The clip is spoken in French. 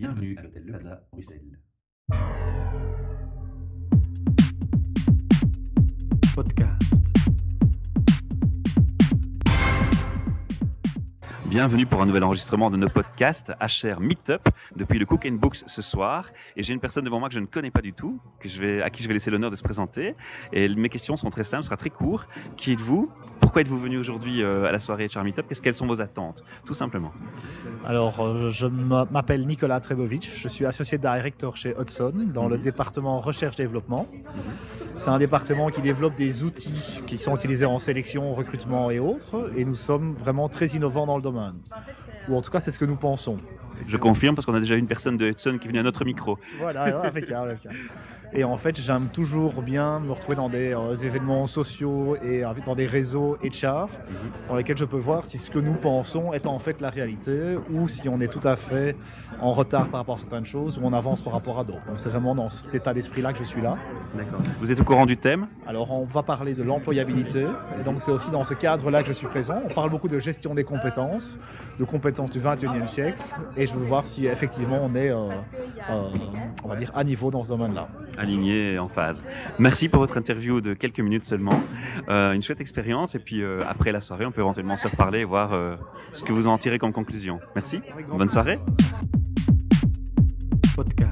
Bienvenue à l'hôtel Le Plaza, Bruxelles. Podcast. Bienvenue pour un nouvel enregistrement de nos podcasts HR Meetup depuis le Cook and Books ce soir. Et j'ai une personne devant moi que je ne connais pas du tout, que je vais, à qui je vais laisser l'honneur de se présenter. Et mes questions sont très simples, ce sera très court. Qui êtes-vous? Pourquoi êtes-vous venu aujourd'hui euh, à la soirée HR Meetup Qu'est-ce Quelles sont vos attentes Tout simplement? Alors, euh, je m'appelle Nicolas Trebovic, je suis associé directeur chez Hudson dans le département recherche-développement. C'est un département qui développe des outils qui sont utilisés en sélection, recrutement et autres, et nous sommes vraiment très innovants dans le domaine. Ou en tout cas, c'est ce que nous pensons. Je confirme parce qu'on a déjà une personne de Hudson qui venue à notre micro. Voilà, impeccable. Et en fait, j'aime toujours bien me retrouver dans des euh, événements sociaux et euh, dans des réseaux HR dans lesquels je peux voir si ce que nous pensons est en fait la réalité ou si on est tout à fait en retard par rapport à certaines choses ou on avance par rapport à d'autres. Donc c'est vraiment dans cet état d'esprit-là que je suis là. D'accord. Vous êtes au courant du thème? Alors on va parler de l'employabilité et donc c'est aussi dans ce cadre-là que je suis présent. On parle beaucoup de gestion des compétences, de compétences du 21e siècle et je veux voir si effectivement on est, euh, euh, on va dire, à niveau dans ce domaine-là. Aligné et en phase. Merci pour votre interview de quelques minutes seulement. Euh, une chouette expérience. Et puis après la soirée, on peut éventuellement se reparler et voir ce que vous en tirez comme conclusion. Merci. Bonne soirée. Podcast.